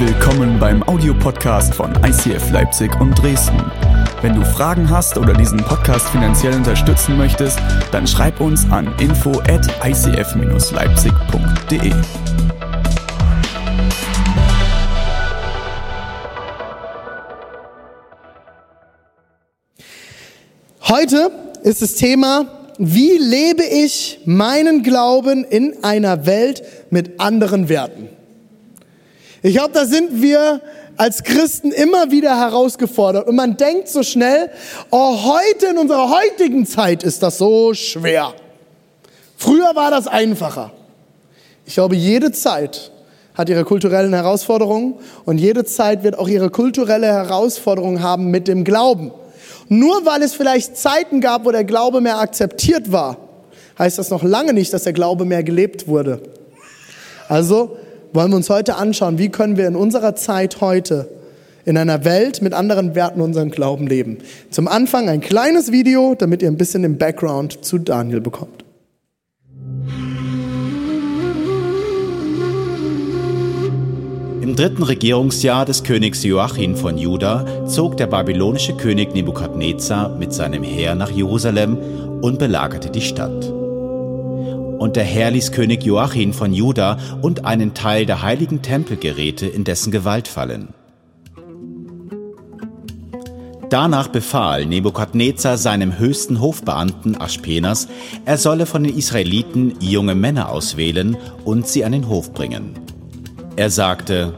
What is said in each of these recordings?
Willkommen beim Audiopodcast von ICF Leipzig und Dresden. Wenn du Fragen hast oder diesen Podcast finanziell unterstützen möchtest, dann schreib uns an info at icf-leipzig.de. Heute ist das Thema, wie lebe ich meinen Glauben in einer Welt mit anderen Werten? Ich glaube, da sind wir als Christen immer wieder herausgefordert. Und man denkt so schnell, oh, heute in unserer heutigen Zeit ist das so schwer. Früher war das einfacher. Ich glaube, jede Zeit hat ihre kulturellen Herausforderungen und jede Zeit wird auch ihre kulturelle Herausforderung haben mit dem Glauben. Nur weil es vielleicht Zeiten gab, wo der Glaube mehr akzeptiert war, heißt das noch lange nicht, dass der Glaube mehr gelebt wurde. Also wollen wir uns heute anschauen, wie können wir in unserer Zeit heute in einer Welt mit anderen Werten unseren Glauben leben. Zum Anfang ein kleines Video, damit ihr ein bisschen den Background zu Daniel bekommt. Im dritten Regierungsjahr des Königs Joachim von Juda zog der babylonische König Nebukadnezar mit seinem Heer nach Jerusalem und belagerte die Stadt. Und der Herr ließ König Joachim von Juda und einen Teil der heiligen Tempelgeräte in dessen Gewalt fallen. Danach befahl Nebukadnezar seinem höchsten Hofbeamten Aspenas, er solle von den Israeliten junge Männer auswählen und sie an den Hof bringen. Er sagte,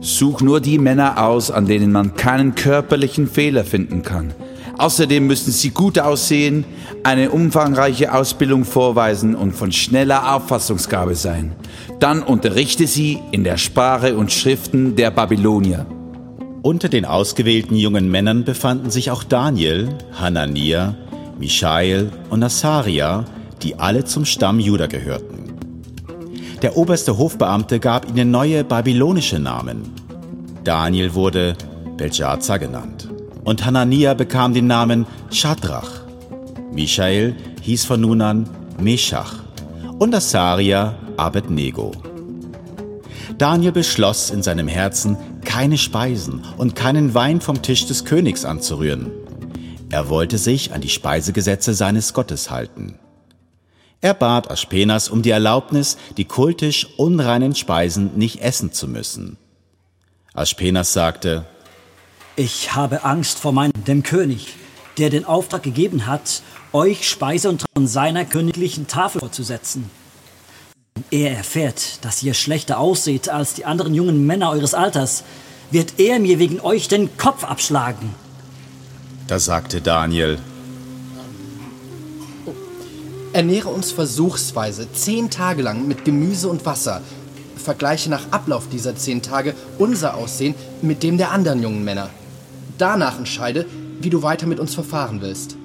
Such nur die Männer aus, an denen man keinen körperlichen Fehler finden kann – Außerdem müssen sie gut aussehen, eine umfangreiche Ausbildung vorweisen und von schneller Auffassungsgabe sein. Dann unterrichte sie in der Sprache und Schriften der Babylonier. Unter den ausgewählten jungen Männern befanden sich auch Daniel, Hanania, Michael und Asaria, die alle zum Stamm Juda gehörten. Der oberste Hofbeamte gab ihnen neue babylonische Namen. Daniel wurde Belshazzar genannt und Hanania bekam den Namen Shadrach. Michael hieß von nun an Meshach und Asaria Abednego. Daniel beschloss in seinem Herzen, keine Speisen und keinen Wein vom Tisch des Königs anzurühren. Er wollte sich an die Speisegesetze seines Gottes halten. Er bat Aspenas um die Erlaubnis, die kultisch unreinen Speisen nicht essen zu müssen. Aspenas sagte, ich habe Angst vor meinem, dem König, der den Auftrag gegeben hat, euch Speise und von seiner königlichen Tafel vorzusetzen. Wenn er erfährt, dass ihr schlechter ausseht als die anderen jungen Männer eures Alters, wird er mir wegen euch den Kopf abschlagen. Da sagte Daniel, Ernähre uns versuchsweise zehn Tage lang mit Gemüse und Wasser. Vergleiche nach Ablauf dieser zehn Tage unser Aussehen mit dem der anderen jungen Männer. Danach entscheide, wie du weiter mit uns verfahren willst.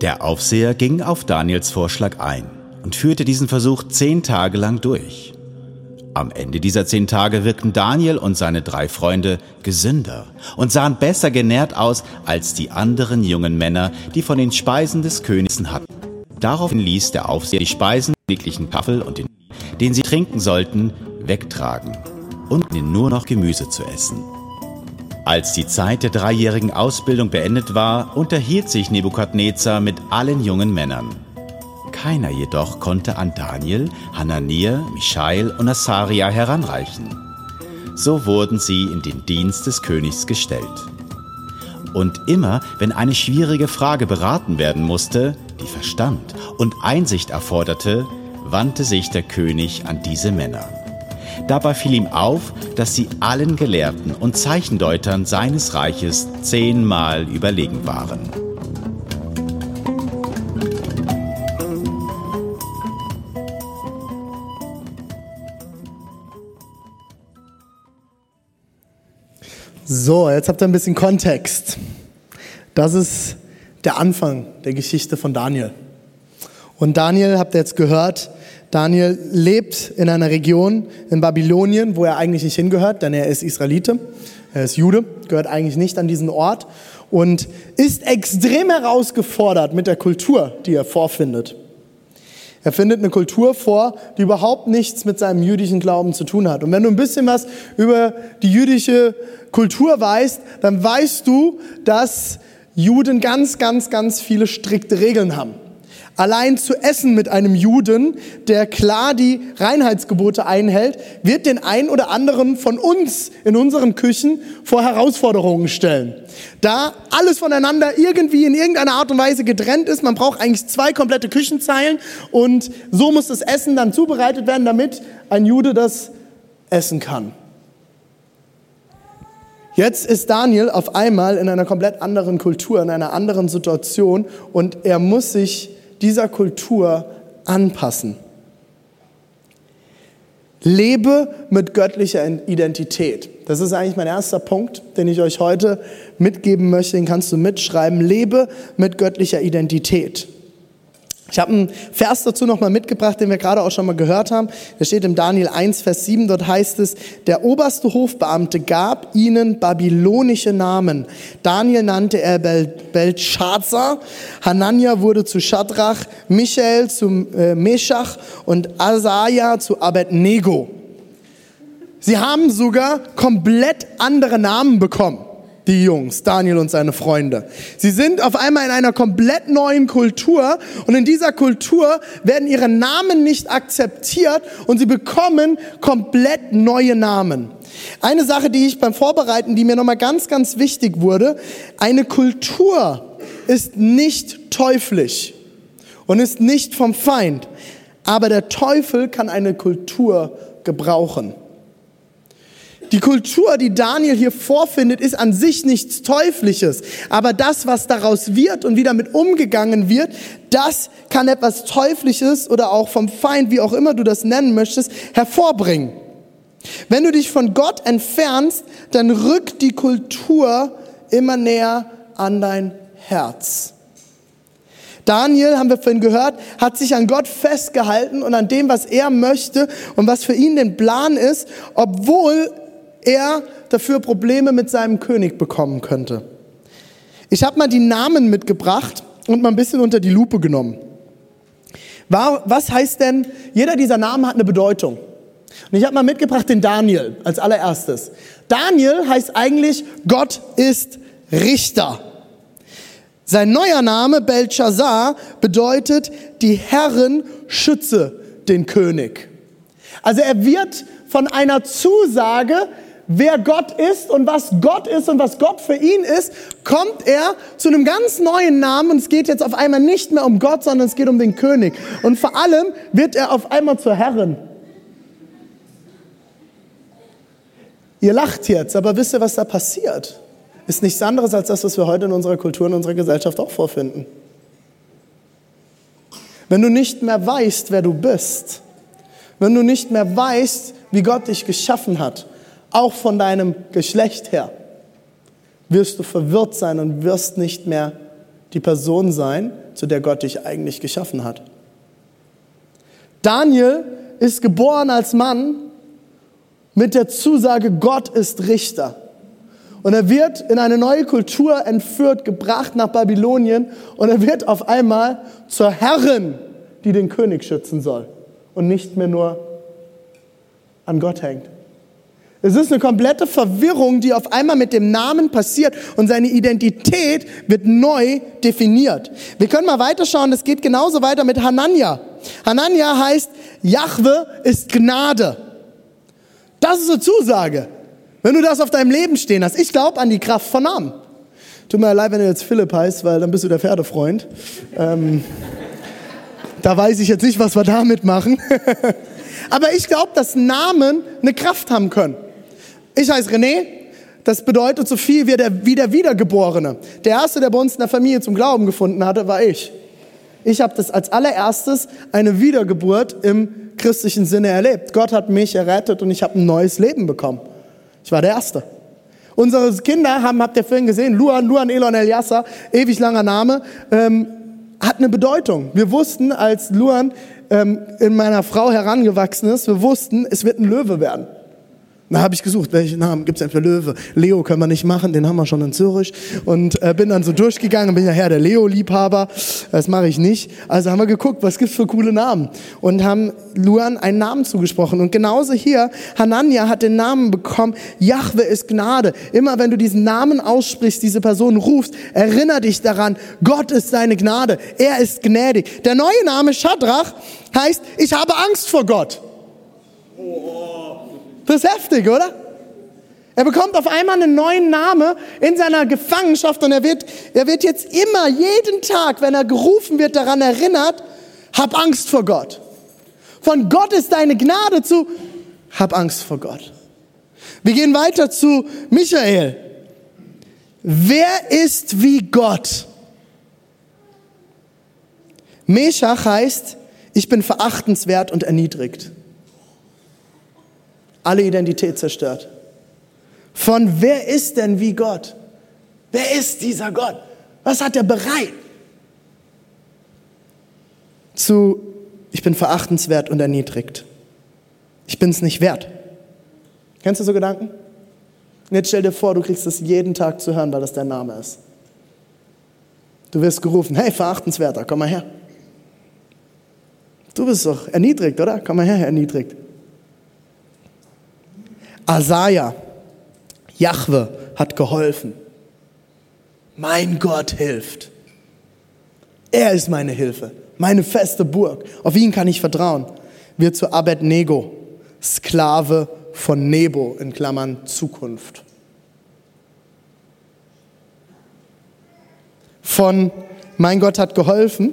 Der Aufseher ging auf Daniels Vorschlag ein und führte diesen Versuch zehn Tage lang durch. Am Ende dieser zehn Tage wirkten Daniel und seine drei Freunde gesünder und sahen besser genährt aus als die anderen jungen Männer, die von den Speisen des Königs hatten. Daraufhin ließ der Aufseher die Speisen der königlichen Tafel und den, den sie trinken sollten, wegtragen und nur noch Gemüse zu essen. Als die Zeit der dreijährigen Ausbildung beendet war, unterhielt sich Nebukadnezar mit allen jungen Männern. Keiner jedoch konnte an Daniel, Hananiah, Michael und Asaria heranreichen. So wurden sie in den Dienst des Königs gestellt. Und immer, wenn eine schwierige Frage beraten werden musste, die Verstand und Einsicht erforderte, wandte sich der König an diese Männer. Dabei fiel ihm auf, dass sie allen Gelehrten und Zeichendeutern seines Reiches zehnmal überlegen waren. So, jetzt habt ihr ein bisschen Kontext. Das ist der Anfang der Geschichte von Daniel. Und Daniel, habt ihr jetzt gehört, Daniel lebt in einer Region in Babylonien, wo er eigentlich nicht hingehört, denn er ist Israelite, er ist Jude, gehört eigentlich nicht an diesen Ort und ist extrem herausgefordert mit der Kultur, die er vorfindet. Er findet eine Kultur vor, die überhaupt nichts mit seinem jüdischen Glauben zu tun hat. Und wenn du ein bisschen was über die jüdische Kultur weißt, dann weißt du, dass Juden ganz, ganz, ganz viele strikte Regeln haben. Allein zu essen mit einem Juden, der klar die Reinheitsgebote einhält, wird den einen oder anderen von uns in unseren Küchen vor Herausforderungen stellen. Da alles voneinander irgendwie in irgendeiner Art und Weise getrennt ist, man braucht eigentlich zwei komplette Küchenzeilen und so muss das Essen dann zubereitet werden, damit ein Jude das essen kann. Jetzt ist Daniel auf einmal in einer komplett anderen Kultur, in einer anderen Situation und er muss sich dieser Kultur anpassen. Lebe mit göttlicher Identität. Das ist eigentlich mein erster Punkt, den ich euch heute mitgeben möchte. Den kannst du mitschreiben. Lebe mit göttlicher Identität. Ich habe einen Vers dazu nochmal mitgebracht, den wir gerade auch schon mal gehört haben. Der steht im Daniel 1, Vers 7. Dort heißt es, der oberste Hofbeamte gab ihnen babylonische Namen. Daniel nannte er Bel Belshazzar, Hanania wurde zu Shadrach, Michael zu äh, Meshach und Asaja zu Abednego. Sie haben sogar komplett andere Namen bekommen die Jungs, Daniel und seine Freunde. Sie sind auf einmal in einer komplett neuen Kultur und in dieser Kultur werden ihre Namen nicht akzeptiert und sie bekommen komplett neue Namen. Eine Sache, die ich beim Vorbereiten, die mir nochmal ganz, ganz wichtig wurde, eine Kultur ist nicht teuflisch und ist nicht vom Feind, aber der Teufel kann eine Kultur gebrauchen. Die Kultur, die Daniel hier vorfindet, ist an sich nichts Teuflisches. Aber das, was daraus wird und wie damit umgegangen wird, das kann etwas Teuflisches oder auch vom Feind, wie auch immer du das nennen möchtest, hervorbringen. Wenn du dich von Gott entfernst, dann rückt die Kultur immer näher an dein Herz. Daniel, haben wir vorhin gehört, hat sich an Gott festgehalten und an dem, was er möchte und was für ihn den Plan ist, obwohl er dafür Probleme mit seinem König bekommen könnte. Ich habe mal die Namen mitgebracht und mal ein bisschen unter die Lupe genommen. Was heißt denn, jeder dieser Namen hat eine Bedeutung. Und ich habe mal mitgebracht den Daniel als allererstes. Daniel heißt eigentlich, Gott ist Richter. Sein neuer Name, Belshazzar, bedeutet, die Herren schütze den König. Also er wird von einer Zusage wer Gott ist und was Gott ist und was Gott für ihn ist, kommt er zu einem ganz neuen Namen und es geht jetzt auf einmal nicht mehr um Gott, sondern es geht um den König. Und vor allem wird er auf einmal zur Herrin. Ihr lacht jetzt, aber wisst ihr, was da passiert? Ist nichts anderes als das, was wir heute in unserer Kultur, in unserer Gesellschaft auch vorfinden. Wenn du nicht mehr weißt, wer du bist, wenn du nicht mehr weißt, wie Gott dich geschaffen hat, auch von deinem Geschlecht her, wirst du verwirrt sein und wirst nicht mehr die Person sein, zu der Gott dich eigentlich geschaffen hat. Daniel ist geboren als Mann mit der Zusage, Gott ist Richter. Und er wird in eine neue Kultur entführt, gebracht nach Babylonien und er wird auf einmal zur Herrin, die den König schützen soll und nicht mehr nur an Gott hängt. Es ist eine komplette Verwirrung, die auf einmal mit dem Namen passiert und seine Identität wird neu definiert. Wir können mal weiterschauen, es geht genauso weiter mit Hanania. Hanania heißt, Jahwe ist Gnade. Das ist eine Zusage. Wenn du das auf deinem Leben stehen hast, ich glaube an die Kraft von Namen. Tut mir leid, wenn du jetzt Philipp heißt, weil dann bist du der Pferdefreund. Ähm, da weiß ich jetzt nicht, was wir damit machen. Aber ich glaube, dass Namen eine Kraft haben können. Ich heiße René. Das bedeutet so viel wie der, wie der Wiedergeborene. Der Erste, der bei uns in der Familie zum Glauben gefunden hatte, war ich. Ich habe das als allererstes eine Wiedergeburt im christlichen Sinne erlebt. Gott hat mich errettet und ich habe ein neues Leben bekommen. Ich war der Erste. Unsere Kinder haben, habt ihr vorhin gesehen, Luan, Luan Elon Eliassa, ewig langer Name, ähm, hat eine Bedeutung. Wir wussten, als Luan ähm, in meiner Frau herangewachsen ist, wir wussten, es wird ein Löwe werden. Da habe ich gesucht, welchen Namen gibt es denn für Löwe? Leo können wir nicht machen, den haben wir schon in Zürich. Und äh, bin dann so durchgegangen, bin ja her der Leo-Liebhaber. Das mache ich nicht. Also haben wir geguckt, was gibt's für coole Namen. Und haben Luan einen Namen zugesprochen. Und genauso hier, Hanania hat den Namen bekommen, Jahwe ist Gnade. Immer wenn du diesen Namen aussprichst, diese Person rufst, erinnere dich daran, Gott ist seine Gnade. Er ist gnädig. Der neue Name Shadrach heißt, ich habe Angst vor Gott. Das ist heftig, oder? Er bekommt auf einmal einen neuen Namen in seiner Gefangenschaft und er wird, er wird jetzt immer, jeden Tag, wenn er gerufen wird, daran erinnert, hab Angst vor Gott. Von Gott ist deine Gnade zu, hab Angst vor Gott. Wir gehen weiter zu Michael. Wer ist wie Gott? Meshach heißt, ich bin verachtenswert und erniedrigt alle Identität zerstört. Von wer ist denn wie Gott? Wer ist dieser Gott? Was hat er bereit? Zu, ich bin verachtenswert und erniedrigt. Ich bin es nicht wert. Kennst du so Gedanken? Und jetzt stell dir vor, du kriegst es jeden Tag zu hören, weil das dein Name ist. Du wirst gerufen, hey, verachtenswerter, komm mal her. Du bist doch erniedrigt, oder? Komm mal her, erniedrigt. Asaja, Jahwe hat geholfen. Mein Gott hilft. Er ist meine Hilfe, meine feste Burg. Auf ihn kann ich vertrauen. Wird zu Abednego, Sklave von Nebo, in Klammern Zukunft. Von mein Gott hat geholfen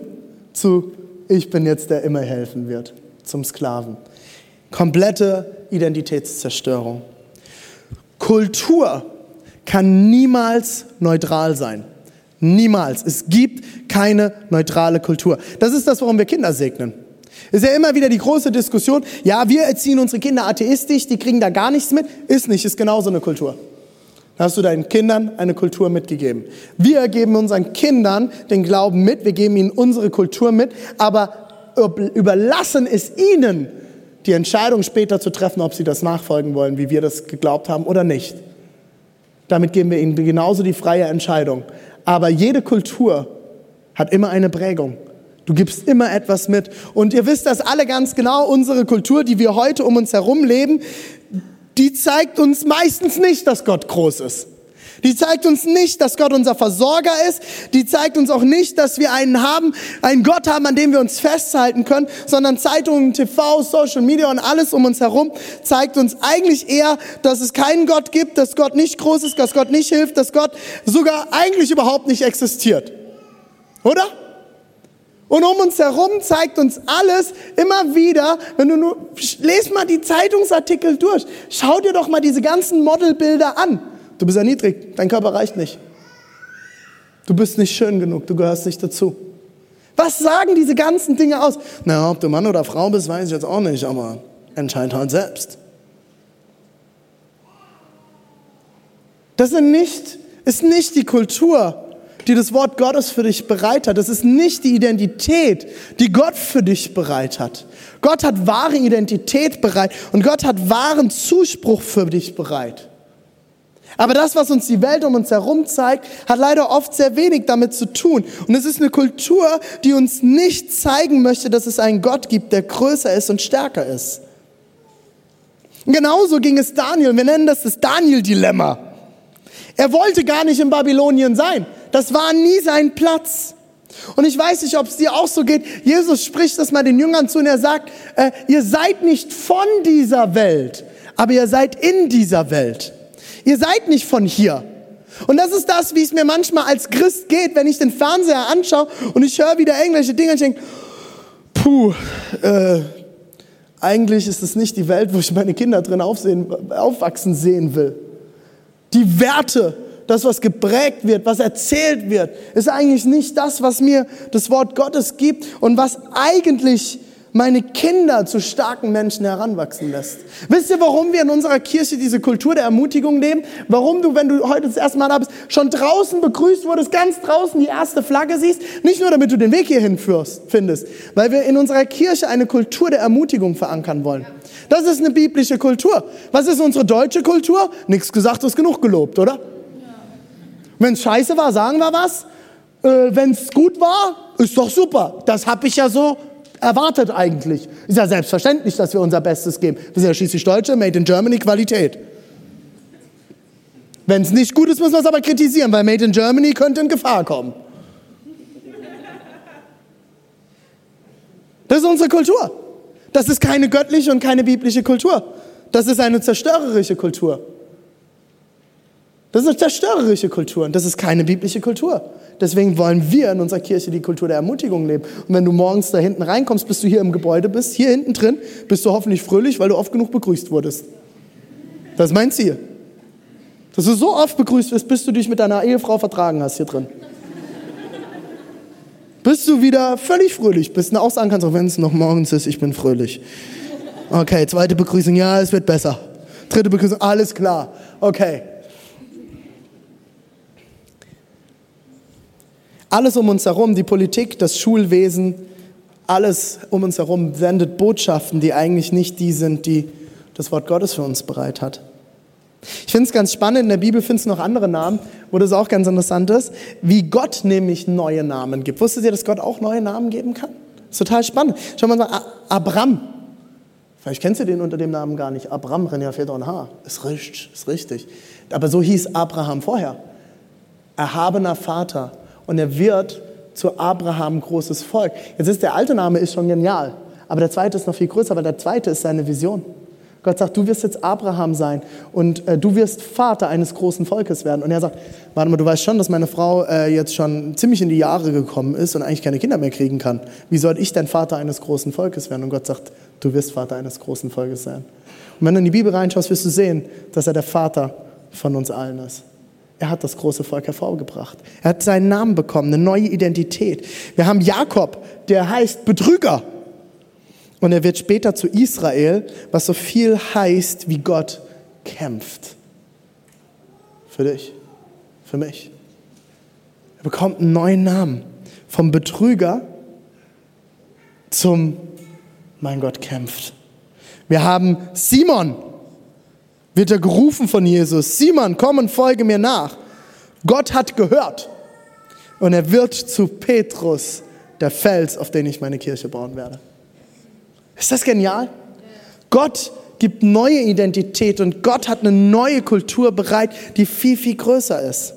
zu ich bin jetzt der immer helfen wird, zum Sklaven. Komplette Identitätszerstörung. Kultur kann niemals neutral sein. Niemals. Es gibt keine neutrale Kultur. Das ist das, warum wir Kinder segnen. Ist ja immer wieder die große Diskussion, ja, wir erziehen unsere Kinder atheistisch, die kriegen da gar nichts mit. Ist nicht, ist genauso eine Kultur. Da hast du deinen Kindern eine Kultur mitgegeben. Wir geben unseren Kindern den Glauben mit, wir geben ihnen unsere Kultur mit, aber überlassen es ihnen, die Entscheidung später zu treffen, ob sie das nachfolgen wollen, wie wir das geglaubt haben oder nicht. Damit geben wir ihnen genauso die freie Entscheidung. Aber jede Kultur hat immer eine Prägung. Du gibst immer etwas mit. Und ihr wisst das alle ganz genau, unsere Kultur, die wir heute um uns herum leben, die zeigt uns meistens nicht, dass Gott groß ist. Die zeigt uns nicht, dass Gott unser Versorger ist. Die zeigt uns auch nicht, dass wir einen haben, einen Gott haben, an dem wir uns festhalten können, sondern Zeitungen, TV, Social Media und alles um uns herum zeigt uns eigentlich eher, dass es keinen Gott gibt, dass Gott nicht groß ist, dass Gott nicht hilft, dass Gott sogar eigentlich überhaupt nicht existiert. Oder? Und um uns herum zeigt uns alles immer wieder, wenn du nur, lest mal die Zeitungsartikel durch, schau dir doch mal diese ganzen Modelbilder an. Du bist erniedrigt, dein Körper reicht nicht. Du bist nicht schön genug, du gehörst nicht dazu. Was sagen diese ganzen Dinge aus? Na, ob du Mann oder Frau bist, weiß ich jetzt auch nicht, aber entscheid halt selbst. Das sind nicht, ist nicht die Kultur, die das Wort Gottes für dich bereit hat. Das ist nicht die Identität, die Gott für dich bereit hat. Gott hat wahre Identität bereit und Gott hat wahren Zuspruch für dich bereit. Aber das, was uns die Welt um uns herum zeigt, hat leider oft sehr wenig damit zu tun. Und es ist eine Kultur, die uns nicht zeigen möchte, dass es einen Gott gibt, der größer ist und stärker ist. Und genauso ging es Daniel. Wir nennen das das Daniel-Dilemma. Er wollte gar nicht in Babylonien sein. Das war nie sein Platz. Und ich weiß nicht, ob es dir auch so geht. Jesus spricht das mal den Jüngern zu und er sagt, äh, ihr seid nicht von dieser Welt, aber ihr seid in dieser Welt. Ihr seid nicht von hier. Und das ist das, wie es mir manchmal als Christ geht, wenn ich den Fernseher anschaue und ich höre wieder irgendwelche Dinge und ich denke, puh, äh, eigentlich ist es nicht die Welt, wo ich meine Kinder drin aufsehen, aufwachsen sehen will. Die Werte, das, was geprägt wird, was erzählt wird, ist eigentlich nicht das, was mir das Wort Gottes gibt und was eigentlich meine Kinder zu starken Menschen heranwachsen lässt. Wisst ihr, warum wir in unserer Kirche diese Kultur der Ermutigung leben? Warum du, wenn du heute das erste Mal da bist, schon draußen begrüßt wurdest, ganz draußen die erste Flagge siehst? Nicht nur, damit du den Weg hierhin führst, findest, weil wir in unserer Kirche eine Kultur der Ermutigung verankern wollen. Das ist eine biblische Kultur. Was ist unsere deutsche Kultur? Nichts gesagt ist genug gelobt, oder? Wenn es scheiße war, sagen wir was. Äh, Wenn es gut war, ist doch super. Das habe ich ja so erwartet eigentlich. Ist ja selbstverständlich, dass wir unser Bestes geben. Wir sind ja schließlich Deutsche, Made in Germany, Qualität. Wenn es nicht gut ist, müssen wir es aber kritisieren, weil Made in Germany könnte in Gefahr kommen. Das ist unsere Kultur. Das ist keine göttliche und keine biblische Kultur. Das ist eine zerstörerische Kultur. Das ist eine zerstörerische Kultur und das ist keine biblische Kultur. Deswegen wollen wir in unserer Kirche die Kultur der Ermutigung leben. Und wenn du morgens da hinten reinkommst, bis du hier im Gebäude bist, hier hinten drin, bist du hoffentlich fröhlich, weil du oft genug begrüßt wurdest. Das ist mein Ziel. Dass du so oft begrüßt wirst, bis du dich mit deiner Ehefrau vertragen hast hier drin. bis du wieder völlig fröhlich bist und auch sagen kannst, auch wenn es noch morgens ist, ich bin fröhlich. Okay, zweite Begrüßung, ja, es wird besser. Dritte Begrüßung, alles klar. Okay. Alles um uns herum, die Politik, das Schulwesen, alles um uns herum sendet Botschaften, die eigentlich nicht die sind, die das Wort Gottes für uns bereit hat. Ich finde es ganz spannend, in der Bibel findest du noch andere Namen, wo das auch ganz interessant ist, wie Gott nämlich neue Namen gibt. Wusstet ihr, dass Gott auch neue Namen geben kann? Das ist total spannend. Schau mal, Abram. Vielleicht kennst du den unter dem Namen gar nicht. Abram, René, fehlt doch ein Haar. Ist richtig, ist richtig. Aber so hieß Abraham vorher. Erhabener Vater und er wird zu Abraham großes Volk. Jetzt ist der alte Name ist schon genial, aber der zweite ist noch viel größer, weil der zweite ist seine Vision. Gott sagt, du wirst jetzt Abraham sein und äh, du wirst Vater eines großen Volkes werden. Und er sagt, warte mal, du weißt schon, dass meine Frau äh, jetzt schon ziemlich in die Jahre gekommen ist und eigentlich keine Kinder mehr kriegen kann. Wie soll ich denn Vater eines großen Volkes werden? Und Gott sagt, du wirst Vater eines großen Volkes sein. Und wenn du in die Bibel reinschaust, wirst du sehen, dass er der Vater von uns allen ist. Er hat das große Volk hervorgebracht. Er hat seinen Namen bekommen, eine neue Identität. Wir haben Jakob, der heißt Betrüger. Und er wird später zu Israel, was so viel heißt, wie Gott kämpft. Für dich, für mich. Er bekommt einen neuen Namen. Vom Betrüger zum, mein Gott kämpft. Wir haben Simon, wird er gerufen von Jesus, Simon, komm und folge mir nach. Gott hat gehört und er wird zu Petrus, der Fels, auf den ich meine Kirche bauen werde. Ist das genial? Gott gibt neue Identität und Gott hat eine neue Kultur bereit, die viel, viel größer ist.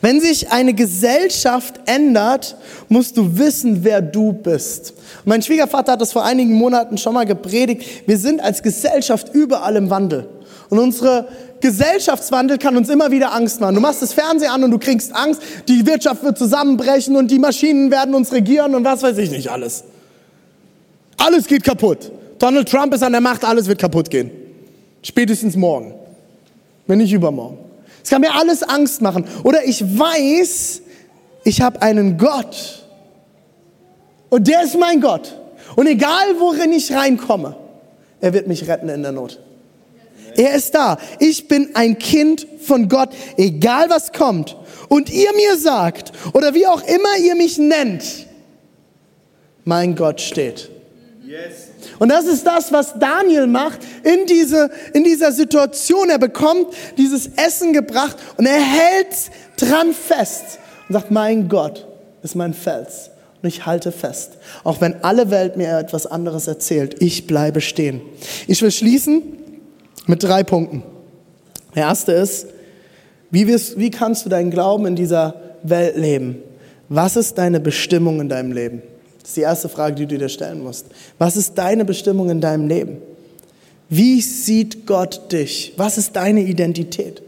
Wenn sich eine Gesellschaft ändert, musst du wissen, wer du bist. Mein Schwiegervater hat das vor einigen Monaten schon mal gepredigt. Wir sind als Gesellschaft überall im Wandel. Und unsere Gesellschaftswandel kann uns immer wieder Angst machen. Du machst das Fernsehen an und du kriegst Angst, die Wirtschaft wird zusammenbrechen und die Maschinen werden uns regieren und was weiß ich nicht alles. Alles geht kaputt. Donald Trump ist an der Macht, alles wird kaputt gehen. Spätestens morgen. Wenn nicht übermorgen. Es kann mir alles Angst machen. Oder ich weiß, ich habe einen Gott. Und der ist mein Gott. Und egal, worin ich reinkomme, er wird mich retten in der Not. Er ist da. Ich bin ein Kind von Gott, egal was kommt. Und ihr mir sagt, oder wie auch immer ihr mich nennt, mein Gott steht. Yes. Und das ist das, was Daniel macht in, diese, in dieser Situation. Er bekommt dieses Essen gebracht und er hält dran fest und sagt, mein Gott ist mein Fels. Und ich halte fest. Auch wenn alle Welt mir etwas anderes erzählt, ich bleibe stehen. Ich will schließen mit drei Punkten. Der erste ist, wie, wirst, wie kannst du deinen Glauben in dieser Welt leben? Was ist deine Bestimmung in deinem Leben? Das ist die erste Frage, die du dir stellen musst. Was ist deine Bestimmung in deinem Leben? Wie sieht Gott dich? Was ist deine Identität?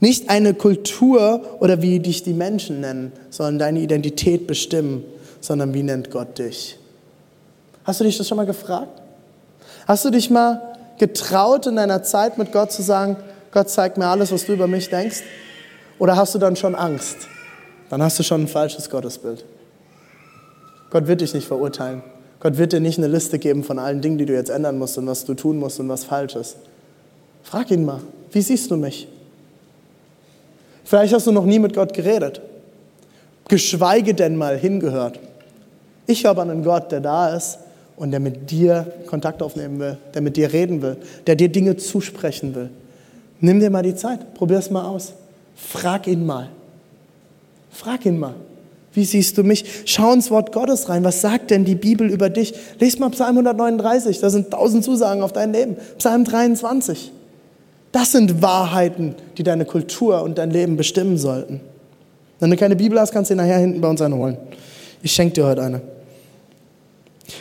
Nicht eine Kultur oder wie dich die Menschen nennen, sollen deine Identität bestimmen, sondern wie nennt Gott dich? Hast du dich das schon mal gefragt? Hast du dich mal getraut, in deiner Zeit mit Gott zu sagen, Gott zeigt mir alles, was du über mich denkst? Oder hast du dann schon Angst? Dann hast du schon ein falsches Gottesbild. Gott wird dich nicht verurteilen. Gott wird dir nicht eine Liste geben von allen Dingen, die du jetzt ändern musst und was du tun musst und was falsch ist. Frag ihn mal, wie siehst du mich? Vielleicht hast du noch nie mit Gott geredet, geschweige denn mal hingehört. Ich habe einen Gott, der da ist und der mit dir Kontakt aufnehmen will, der mit dir reden will, der dir Dinge zusprechen will. Nimm dir mal die Zeit, probier es mal aus. Frag ihn mal. Frag ihn mal. Wie siehst du mich? Schau ins Wort Gottes rein. Was sagt denn die Bibel über dich? Lies mal Psalm 139, da sind tausend Zusagen auf dein Leben. Psalm 23. Das sind Wahrheiten, die deine Kultur und dein Leben bestimmen sollten. Wenn du keine Bibel hast, kannst du sie nachher hinten bei uns einholen. Ich schenke dir heute eine.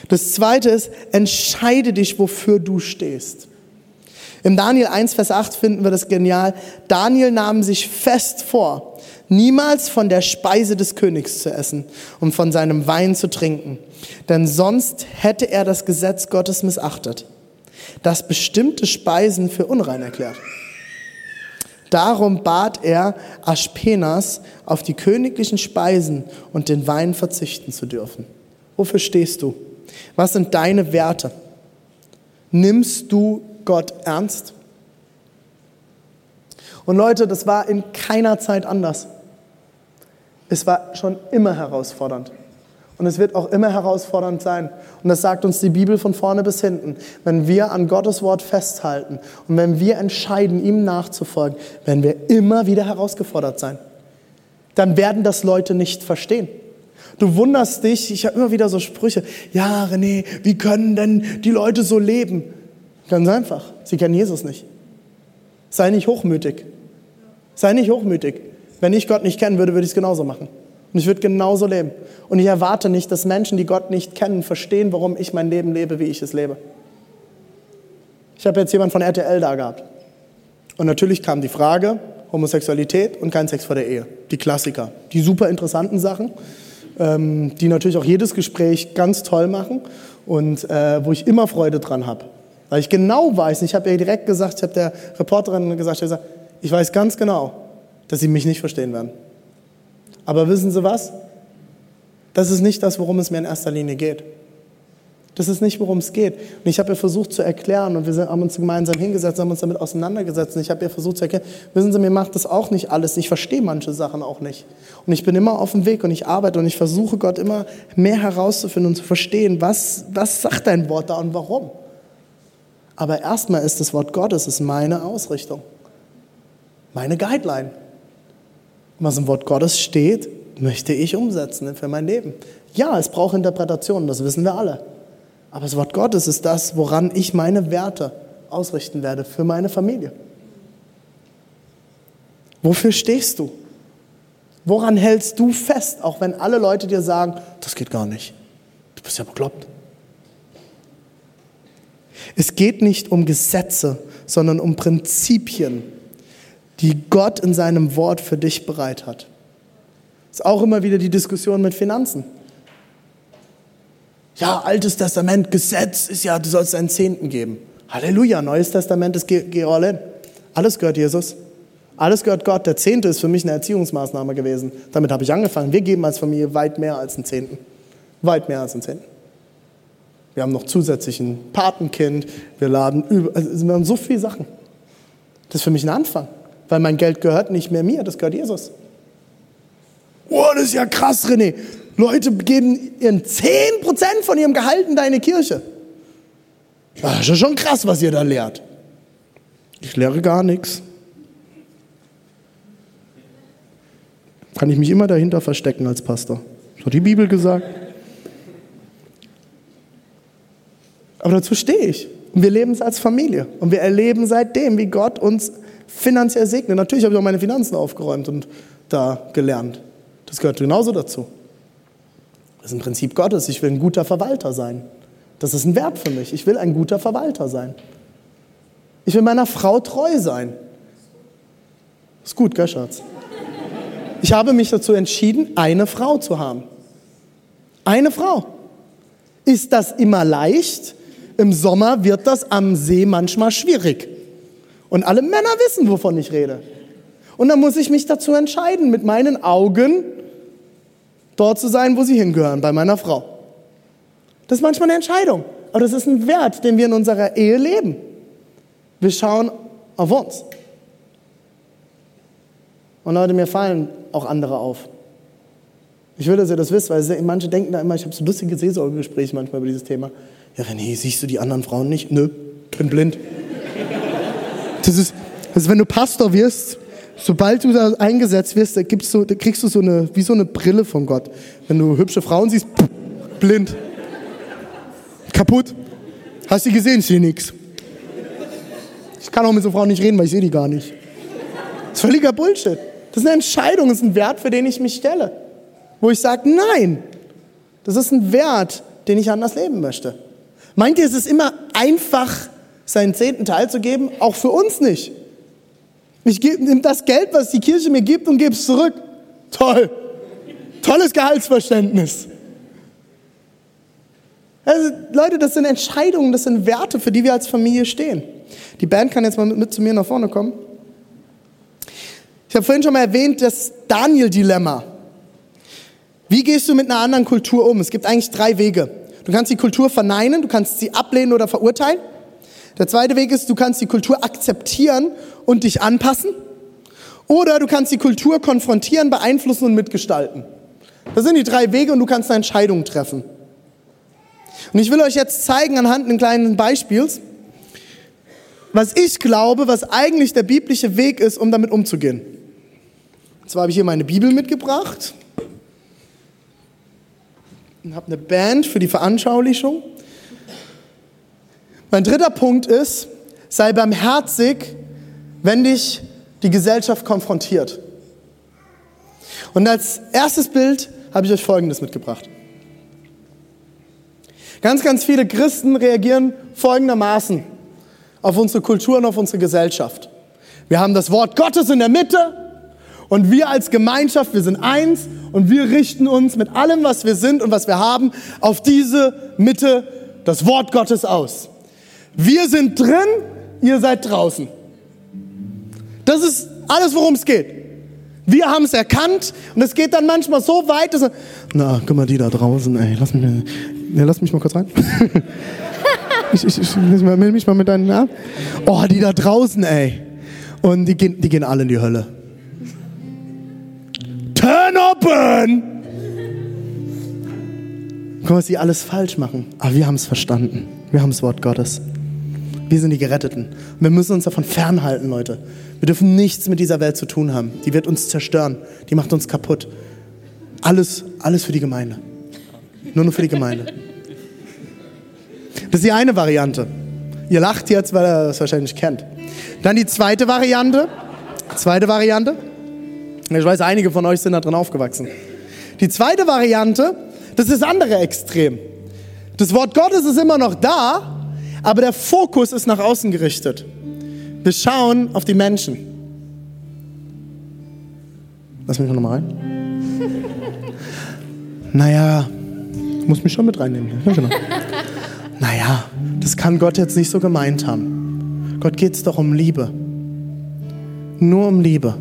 Das zweite ist, entscheide dich, wofür du stehst. Im Daniel 1, Vers 8 finden wir das genial. Daniel nahm sich fest vor, niemals von der Speise des Königs zu essen und von seinem Wein zu trinken, denn sonst hätte er das Gesetz Gottes missachtet, das bestimmte Speisen für unrein erklärt. Darum bat er Aschpenas, auf die königlichen Speisen und den Wein verzichten zu dürfen. Wofür stehst du? Was sind deine Werte? Nimmst du Gott ernst? Und Leute, das war in keiner Zeit anders. Es war schon immer herausfordernd. Und es wird auch immer herausfordernd sein. Und das sagt uns die Bibel von vorne bis hinten. Wenn wir an Gottes Wort festhalten und wenn wir entscheiden, ihm nachzufolgen, werden wir immer wieder herausgefordert sein. Dann werden das Leute nicht verstehen. Du wunderst dich, ich habe immer wieder so Sprüche, ja René, wie können denn die Leute so leben? Ganz einfach, sie kennen Jesus nicht. Sei nicht hochmütig. Sei nicht hochmütig. Wenn ich Gott nicht kennen würde, würde ich es genauso machen. Und ich würde genauso leben. Und ich erwarte nicht, dass Menschen, die Gott nicht kennen, verstehen, warum ich mein Leben lebe, wie ich es lebe. Ich habe jetzt jemanden von RTL da gehabt. Und natürlich kam die Frage, Homosexualität und kein Sex vor der Ehe. Die Klassiker. Die super interessanten Sachen, ähm, die natürlich auch jedes Gespräch ganz toll machen und äh, wo ich immer Freude dran habe. Weil ich genau weiß, ich habe ihr direkt gesagt, ich habe der Reporterin gesagt, ich, gesagt, ich weiß ganz genau, dass sie mich nicht verstehen werden. Aber wissen Sie was? Das ist nicht das, worum es mir in erster Linie geht. Das ist nicht, worum es geht. Und ich habe ihr versucht zu erklären und wir haben uns gemeinsam hingesetzt, haben uns damit auseinandergesetzt und ich habe ihr versucht zu erklären, wissen Sie, mir macht das auch nicht alles. Ich verstehe manche Sachen auch nicht. Und ich bin immer auf dem Weg und ich arbeite und ich versuche Gott immer mehr herauszufinden und zu verstehen, was, was sagt dein Wort da und warum. Aber erstmal ist das Wort Gottes ist meine Ausrichtung, meine Guideline. Was im Wort Gottes steht, möchte ich umsetzen für mein Leben. Ja, es braucht Interpretationen, das wissen wir alle. Aber das Wort Gottes ist das, woran ich meine Werte ausrichten werde für meine Familie. Wofür stehst du? Woran hältst du fest, auch wenn alle Leute dir sagen, das geht gar nicht. Du bist ja bekloppt. Es geht nicht um Gesetze, sondern um Prinzipien, die Gott in seinem Wort für dich bereit hat. Das ist auch immer wieder die Diskussion mit Finanzen. Ja, Altes Testament, Gesetz ist ja, du sollst einen Zehnten geben. Halleluja, Neues Testament ist geh, geh all in. Alles gehört Jesus. Alles gehört Gott. Der Zehnte ist für mich eine Erziehungsmaßnahme gewesen. Damit habe ich angefangen. Wir geben als Familie weit mehr als einen Zehnten. Weit mehr als einen Zehnten. Wir haben noch zusätzlich ein Patenkind. Wir laden über, also wir haben so viele Sachen. Das ist für mich ein Anfang. Weil mein Geld gehört nicht mehr mir, das gehört Jesus. Oh, das ist ja krass, René. Leute geben ihren 10% von ihrem Gehalt in deine Kirche. Das ist schon krass, was ihr da lehrt. Ich lehre gar nichts. Kann ich mich immer dahinter verstecken als Pastor. Das hat die Bibel gesagt. Aber dazu stehe ich. Und wir leben es als Familie. Und wir erleben seitdem, wie Gott uns finanziell segnet. Natürlich habe ich auch meine Finanzen aufgeräumt und da gelernt. Das gehört genauso dazu. Das ist ein Prinzip Gottes. Ich will ein guter Verwalter sein. Das ist ein Wert für mich. Ich will ein guter Verwalter sein. Ich will meiner Frau treu sein. Ist gut, gell, Schatz? Ich habe mich dazu entschieden, eine Frau zu haben. Eine Frau. Ist das immer leicht? Im Sommer wird das am See manchmal schwierig. Und alle Männer wissen, wovon ich rede. Und dann muss ich mich dazu entscheiden, mit meinen Augen dort zu sein, wo sie hingehören, bei meiner Frau. Das ist manchmal eine Entscheidung. Aber das ist ein Wert, den wir in unserer Ehe leben. Wir schauen auf uns. Und Leute, mir fallen auch andere auf. Ich will, dass ihr das wisst, weil manche denken da immer, ich habe so lustige Seelsorgegespräche manchmal über dieses Thema. Ja, René, siehst du die anderen Frauen nicht? Nö, bin blind. Das ist, das ist wenn du Pastor wirst, sobald du da eingesetzt wirst, da, so, da kriegst du so eine, wie so eine Brille von Gott. Wenn du hübsche Frauen siehst, pff, blind. Kaputt. Hast du gesehen? Ich sehe nichts. Ich kann auch mit so Frauen nicht reden, weil ich sehe die gar nicht. Das ist völliger Bullshit. Das ist eine Entscheidung, das ist ein Wert, für den ich mich stelle. Wo ich sage, nein, das ist ein Wert, den ich anders leben möchte. Meint ihr, es ist immer einfach, seinen zehnten Teil zu geben? Auch für uns nicht. Ich nehme das Geld, was die Kirche mir gibt, und gebe es zurück. Toll. Tolles Gehaltsverständnis. Also, Leute, das sind Entscheidungen, das sind Werte, für die wir als Familie stehen. Die Band kann jetzt mal mit, mit zu mir nach vorne kommen. Ich habe vorhin schon mal erwähnt, das Daniel-Dilemma. Wie gehst du mit einer anderen Kultur um? Es gibt eigentlich drei Wege. Du kannst die Kultur verneinen, du kannst sie ablehnen oder verurteilen. Der zweite Weg ist, du kannst die Kultur akzeptieren und dich anpassen. Oder du kannst die Kultur konfrontieren, beeinflussen und mitgestalten. Das sind die drei Wege und du kannst eine Entscheidung treffen. Und ich will euch jetzt zeigen anhand eines kleinen Beispiels, was ich glaube, was eigentlich der biblische Weg ist, um damit umzugehen. Und zwar habe ich hier meine Bibel mitgebracht und habe eine Band für die Veranschaulichung. Mein dritter Punkt ist, sei barmherzig, wenn dich die Gesellschaft konfrontiert. Und als erstes Bild habe ich euch Folgendes mitgebracht. Ganz, ganz viele Christen reagieren folgendermaßen auf unsere Kultur und auf unsere Gesellschaft. Wir haben das Wort Gottes in der Mitte und wir als Gemeinschaft, wir sind eins und wir richten uns mit allem, was wir sind und was wir haben, auf diese Mitte, das Wort Gottes aus. Wir sind drin, ihr seid draußen. Das ist alles, worum es geht. Wir haben es erkannt und es geht dann manchmal so weit, dass, na, guck mal, die da draußen, ey, lass mich, mal, ja, lass mich mal kurz rein. ich, ich, ich melde mich mal mit deinen. Oh, die da draußen, ey. Und die gehen, die gehen alle in die Hölle. Open! Guck mal, was sie alles falsch machen. Aber wir haben es verstanden. Wir haben das Wort Gottes. Wir sind die Geretteten. Wir müssen uns davon fernhalten, Leute. Wir dürfen nichts mit dieser Welt zu tun haben. Die wird uns zerstören. Die macht uns kaputt. Alles, alles für die Gemeinde. Nur nur für die Gemeinde. Das ist die eine Variante. Ihr lacht jetzt, weil er das wahrscheinlich kennt. Dann die zweite Variante. Zweite Variante. Ich weiß, einige von euch sind da drin aufgewachsen. Die zweite Variante, das ist das andere Extrem. Das Wort Gottes ist immer noch da, aber der Fokus ist nach außen gerichtet. Wir schauen auf die Menschen. Lass mich noch mal rein. naja, muss mich schon mit reinnehmen. Ja, genau. naja, das kann Gott jetzt nicht so gemeint haben. Gott geht es doch um Liebe. Nur um Liebe.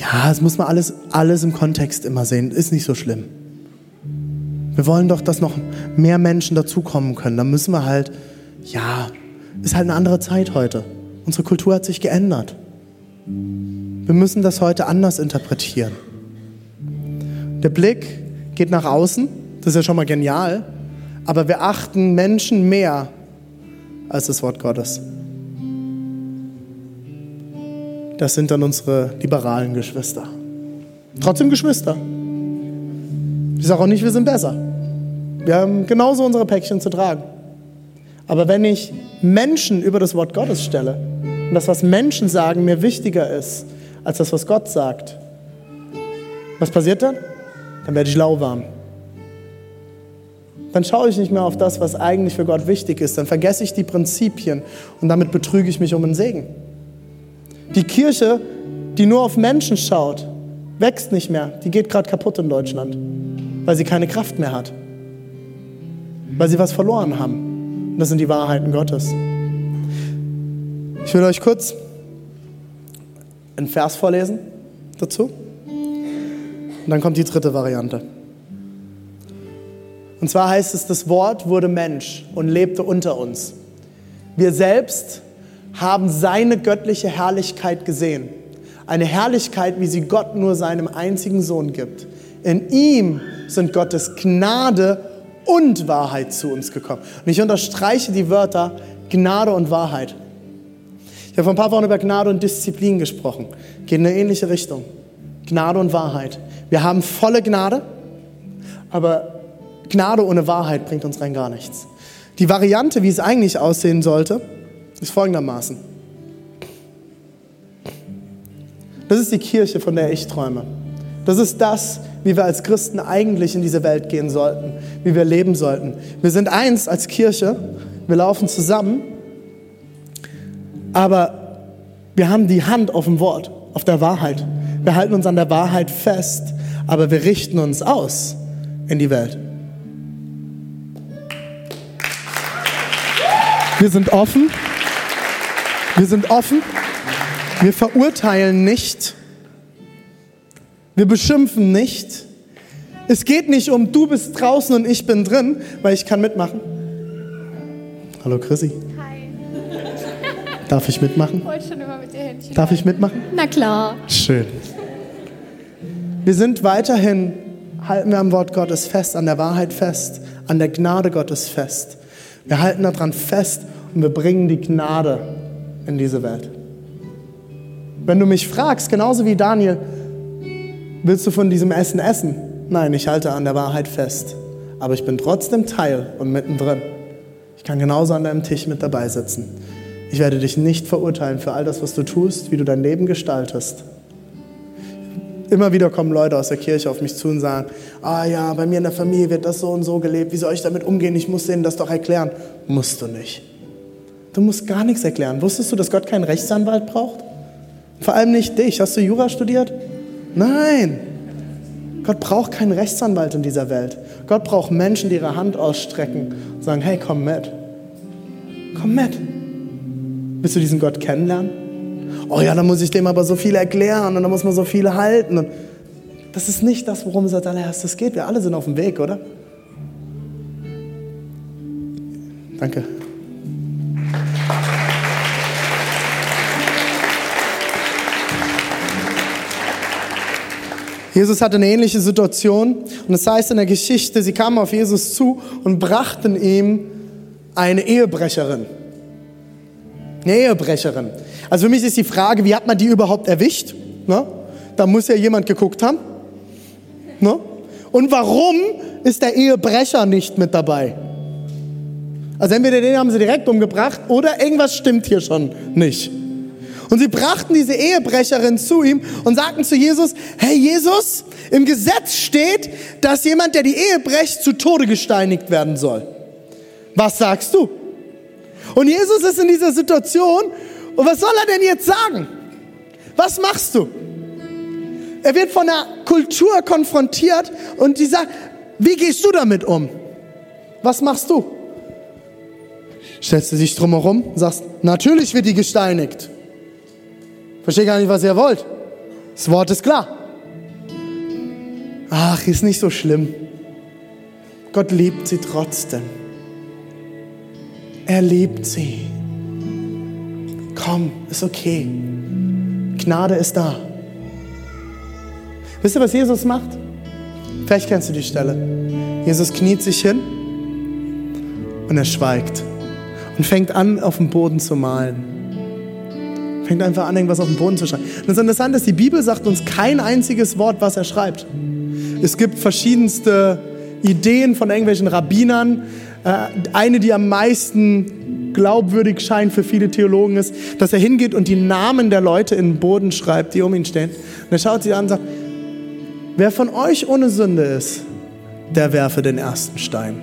Ja, das muss man alles, alles im Kontext immer sehen. Ist nicht so schlimm. Wir wollen doch, dass noch mehr Menschen dazukommen können. Da müssen wir halt, ja, ist halt eine andere Zeit heute. Unsere Kultur hat sich geändert. Wir müssen das heute anders interpretieren. Der Blick geht nach außen, das ist ja schon mal genial, aber wir achten Menschen mehr als das Wort Gottes. Das sind dann unsere liberalen Geschwister. Trotzdem Geschwister. Ich sage auch nicht, wir sind besser. Wir haben genauso unsere Päckchen zu tragen. Aber wenn ich Menschen über das Wort Gottes stelle und das, was Menschen sagen, mir wichtiger ist als das, was Gott sagt, was passiert dann? Dann werde ich lauwarm. Dann schaue ich nicht mehr auf das, was eigentlich für Gott wichtig ist. Dann vergesse ich die Prinzipien und damit betrüge ich mich um einen Segen. Die Kirche, die nur auf Menschen schaut, wächst nicht mehr. Die geht gerade kaputt in Deutschland, weil sie keine Kraft mehr hat. Weil sie was verloren haben. Und das sind die Wahrheiten Gottes. Ich will euch kurz einen Vers vorlesen dazu. Und dann kommt die dritte Variante. Und zwar heißt es, das Wort wurde Mensch und lebte unter uns. Wir selbst haben seine göttliche Herrlichkeit gesehen. Eine Herrlichkeit, wie sie Gott nur seinem einzigen Sohn gibt. In ihm sind Gottes Gnade und Wahrheit zu uns gekommen. Und ich unterstreiche die Wörter Gnade und Wahrheit. Ich habe vor ein paar Wochen über Gnade und Disziplin gesprochen. Geht in eine ähnliche Richtung. Gnade und Wahrheit. Wir haben volle Gnade, aber Gnade ohne Wahrheit bringt uns rein gar nichts. Die Variante, wie es eigentlich aussehen sollte, ist folgendermaßen. Das ist die Kirche, von der ich träume. Das ist das, wie wir als Christen eigentlich in diese Welt gehen sollten, wie wir leben sollten. Wir sind eins als Kirche, wir laufen zusammen, aber wir haben die Hand auf dem Wort, auf der Wahrheit. Wir halten uns an der Wahrheit fest, aber wir richten uns aus in die Welt. Wir sind offen. Wir sind offen. Wir verurteilen nicht. Wir beschimpfen nicht. Es geht nicht um, du bist draußen und ich bin drin, weil ich kann mitmachen. Hallo Chrissy. Hi. Darf ich mitmachen? Ich wollte schon immer mit dir Händchen. Darf ich mitmachen? Na klar. Schön. Wir sind weiterhin, halten wir am Wort Gottes fest, an der Wahrheit fest, an der Gnade Gottes fest. Wir halten daran fest und wir bringen die Gnade in diese Welt. Wenn du mich fragst, genauso wie Daniel, willst du von diesem Essen essen? Nein, ich halte an der Wahrheit fest. Aber ich bin trotzdem Teil und mittendrin. Ich kann genauso an deinem Tisch mit dabei sitzen. Ich werde dich nicht verurteilen für all das, was du tust, wie du dein Leben gestaltest. Immer wieder kommen Leute aus der Kirche auf mich zu und sagen, ah ja, bei mir in der Familie wird das so und so gelebt, wie soll ich damit umgehen? Ich muss denen das doch erklären. Musst du nicht. Du musst gar nichts erklären. Wusstest du, dass Gott keinen Rechtsanwalt braucht? Vor allem nicht dich. Hast du Jura studiert? Nein. Gott braucht keinen Rechtsanwalt in dieser Welt. Gott braucht Menschen, die ihre Hand ausstrecken und sagen, hey, komm mit. Komm mit. Willst du diesen Gott kennenlernen? Oh ja, dann muss ich dem aber so viel erklären und dann muss man so viele halten. Und das ist nicht das, worum es als allererstes geht. Wir alle sind auf dem Weg, oder? Danke. Jesus hatte eine ähnliche Situation und es das heißt in der Geschichte, sie kamen auf Jesus zu und brachten ihm eine Ehebrecherin. Eine Ehebrecherin. Also für mich ist die Frage, wie hat man die überhaupt erwischt? Ne? Da muss ja jemand geguckt haben. Ne? Und warum ist der Ehebrecher nicht mit dabei? Also entweder den haben sie direkt umgebracht oder irgendwas stimmt hier schon nicht. Und sie brachten diese Ehebrecherin zu ihm und sagten zu Jesus, hey Jesus, im Gesetz steht, dass jemand, der die Ehe brecht, zu Tode gesteinigt werden soll. Was sagst du? Und Jesus ist in dieser Situation und was soll er denn jetzt sagen? Was machst du? Er wird von der Kultur konfrontiert und die sagt, wie gehst du damit um? Was machst du? Stellst du dich drumherum und sagst, natürlich wird die gesteinigt. Verstehe gar nicht, was ihr wollt. Das Wort ist klar. Ach, ist nicht so schlimm. Gott liebt sie trotzdem. Er liebt sie. Komm, ist okay. Gnade ist da. Wisst ihr, was Jesus macht? Vielleicht kennst du die Stelle. Jesus kniet sich hin und er schweigt und fängt an, auf dem Boden zu malen. Fängt einfach an, irgendwas auf dem Boden zu schreiben. Und Interessante ist, die Bibel sagt uns kein einziges Wort, was er schreibt. Es gibt verschiedenste Ideen von irgendwelchen Rabbinern. Äh, eine, die am meisten glaubwürdig scheint für viele Theologen ist, dass er hingeht und die Namen der Leute in den Boden schreibt, die um ihn stehen. Und er schaut sie an und sagt, wer von euch ohne Sünde ist, der werfe den ersten Stein.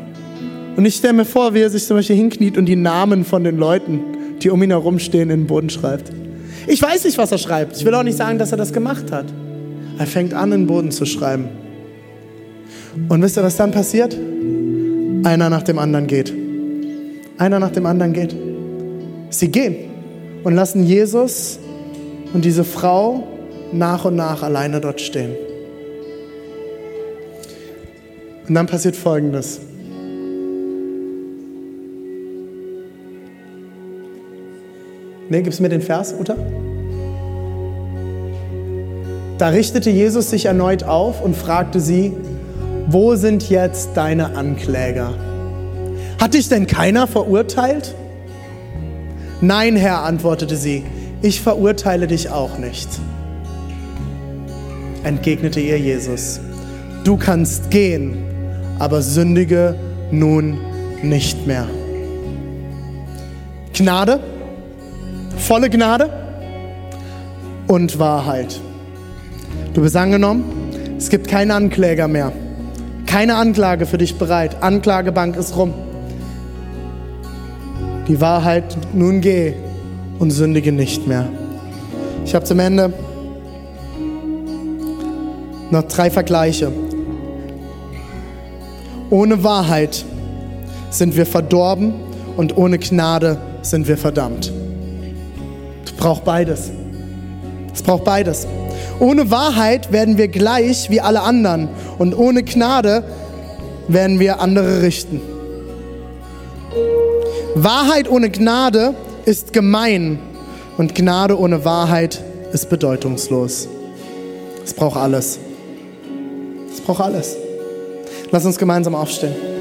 Und ich stelle mir vor, wie er sich zum Beispiel hinkniet und die Namen von den Leuten, die um ihn herum stehen, in den Boden schreibt. Ich weiß nicht, was er schreibt. Ich will auch nicht sagen, dass er das gemacht hat. Er fängt an, den Boden zu schreiben. Und wisst ihr, was dann passiert? Einer nach dem anderen geht. Einer nach dem anderen geht. Sie gehen und lassen Jesus und diese Frau nach und nach alleine dort stehen. Und dann passiert Folgendes. Ne, gib's mir den Vers, Uta. Da richtete Jesus sich erneut auf und fragte sie, wo sind jetzt deine Ankläger? Hat dich denn keiner verurteilt? Nein, Herr, antwortete sie, ich verurteile dich auch nicht. Entgegnete ihr Jesus, du kannst gehen, aber sündige nun nicht mehr. Gnade, volle Gnade und Wahrheit. Du bist angenommen, es gibt keinen Ankläger mehr. Keine Anklage für dich bereit. Anklagebank ist rum. Die Wahrheit, nun geh und sündige nicht mehr. Ich habe zum Ende noch drei Vergleiche. Ohne Wahrheit sind wir verdorben und ohne Gnade sind wir verdammt. Es braucht beides. Es braucht beides. Ohne Wahrheit werden wir gleich wie alle anderen und ohne Gnade werden wir andere richten. Wahrheit ohne Gnade ist gemein und Gnade ohne Wahrheit ist bedeutungslos. Es braucht alles. Es braucht alles. Lass uns gemeinsam aufstehen.